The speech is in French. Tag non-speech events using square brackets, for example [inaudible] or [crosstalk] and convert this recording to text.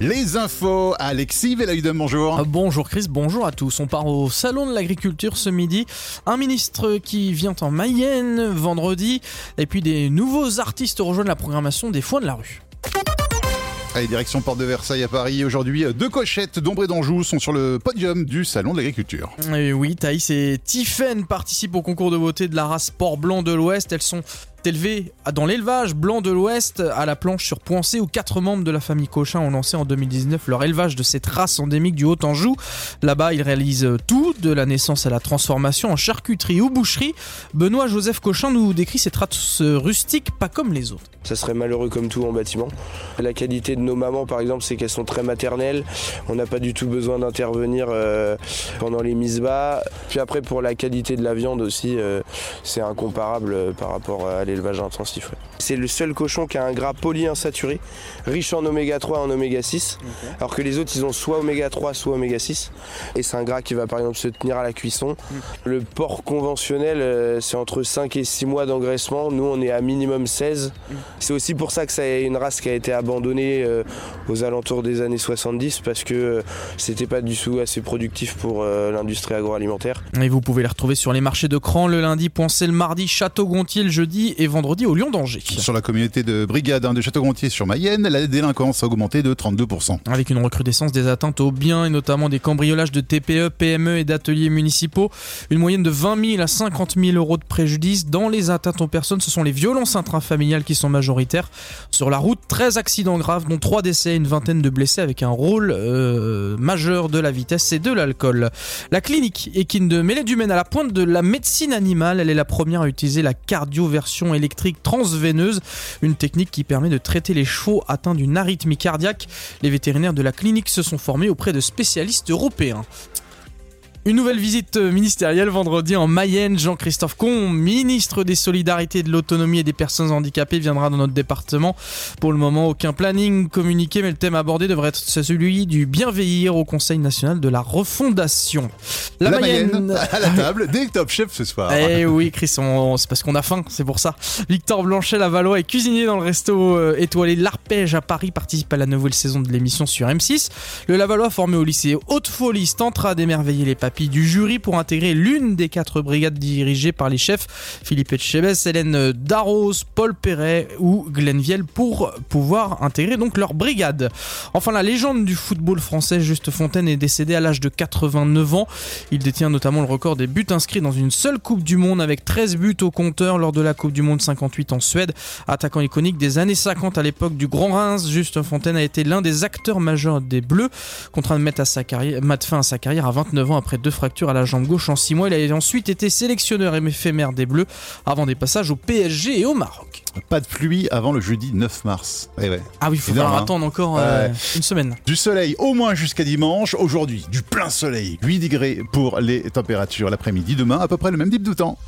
Les infos, Alexis Vellaudem, bonjour. Euh, Bonjour Chris, bonjour à tous. On part au salon de l'agriculture ce midi. Un ministre qui vient en Mayenne vendredi. Et puis des nouveaux artistes rejoignent la programmation des foins de la rue. Allez, direction Porte de Versailles à Paris. Aujourd'hui, deux cochettes d'ombre et d'Anjou sont sur le podium du salon de l'agriculture. Oui, Thaïs et Tiffen participent au concours de beauté de la race Port Blanc de l'Ouest. Elles sont élevées dans l'élevage blanc de l'Ouest à la planche sur Poincé où quatre membres de la famille Cochin ont lancé en 2019 leur élevage de cette race endémique du Haut-Anjou. Là-bas, ils réalisent tout, de la naissance à la transformation en charcuterie ou boucherie. Benoît Joseph Cochin nous décrit cette race rustique pas comme les autres. Ça serait malheureux comme tout en bâtiment. La qualité de nos mamans, par exemple, c'est qu'elles sont très maternelles. On n'a pas du tout besoin d'intervenir euh, pendant les mises bas. Puis après, pour la qualité de la viande aussi, euh, c'est incomparable euh, par rapport à l'élevage intensif. ouais. C'est le seul cochon qui a un gras polyinsaturé, riche en oméga 3 et en oméga 6, alors que les autres, ils ont soit oméga 3, soit oméga 6. Et c'est un gras qui va par exemple se tenir à la cuisson. Le porc conventionnel, euh, c'est entre 5 et 6 mois d'engraissement. Nous, on est à minimum 16. C'est aussi pour ça que c'est une race qui a été abandonnée euh, aux alentours des années 70 parce que euh, c'était pas du tout assez productif pour l'industrie agroalimentaire. Et vous pouvez les retrouver sur les marchés de Cran le lundi, Poincé le mardi, Château-Gontier le jeudi et vendredi au Lyon d'Angers. Sur la communauté de brigade hein, de Château-Gontier sur Mayenne, la délinquance a augmenté de 32%. Avec une recrudescence des atteintes aux biens et notamment des cambriolages de TPE, PME et d'ateliers municipaux. Une moyenne de 20 000 à 50 000 euros de préjudice. Dans les atteintes aux personnes, ce sont les violences intrafamiliales qui sont majoritaires. Sur la route, 13 accidents graves, dont 3 décès et une vingtaine de blessés avec un rôle euh, majeur de la vitesse et de l'alcool. La clinique équine de Mêlée du Maine à la pointe de la médecine animale. Elle est la première à utiliser la cardioversion électrique transveineuse, une technique qui permet de traiter les chevaux atteints d'une arythmie cardiaque. Les vétérinaires de la clinique se sont formés auprès de spécialistes européens. Une nouvelle visite ministérielle vendredi en Mayenne. Jean-Christophe Combe, ministre des Solidarités, de l'Autonomie et des Personnes Handicapées, viendra dans notre département. Pour le moment, aucun planning communiqué, mais le thème abordé devrait être celui du bien vieillir au Conseil national de la refondation. La, Mayenne, [laughs] à la table des top chefs ce soir. Eh oui, Chris, on- c'est parce qu'on a faim, c'est pour ça. Victor Blanchet, la Valois, est cuisinier dans le resto euh, étoilé L'Arpège à Paris, participe à la nouvelle saison de l'émission sur M6. Le Lavallois, formé au lycée Haute-Folie, tentera d'émerveiller les du jury pour intégrer l'une des quatre brigades dirigées par les chefs Philippe Etchebest, Hélène Darros, Paul Perret ou Glenn Viel pour pouvoir intégrer donc leur brigade. Enfin, la légende du football français, Juste Fontaine, est décédé à l'âge de 89 ans. Il détient notamment le record des buts inscrits dans une seule Coupe du Monde avec 13 buts au compteur lors de la Coupe du Monde 58 en Suède. Attaquant iconique des années 50 à l'époque du Grand Reims, Juste Fontaine a été l'un des acteurs majeurs des Bleus, contraint de mettre fin à sa carrière à 29 ans après deux fractures à la jambe gauche en 6 mois. Il a ensuite été sélectionneur éphémère des Bleus avant des passages au PSG et au Maroc. Pas de pluie avant le jeudi 9 mars. Eh ouais. Ah oui, il faut falloir hein. attendre encore euh, Ouais. une semaine. Du soleil au moins jusqu'à dimanche. Aujourd'hui, du plein soleil. 8 degrés pour les températures l'après-midi. Demain, à peu près le même type de temps.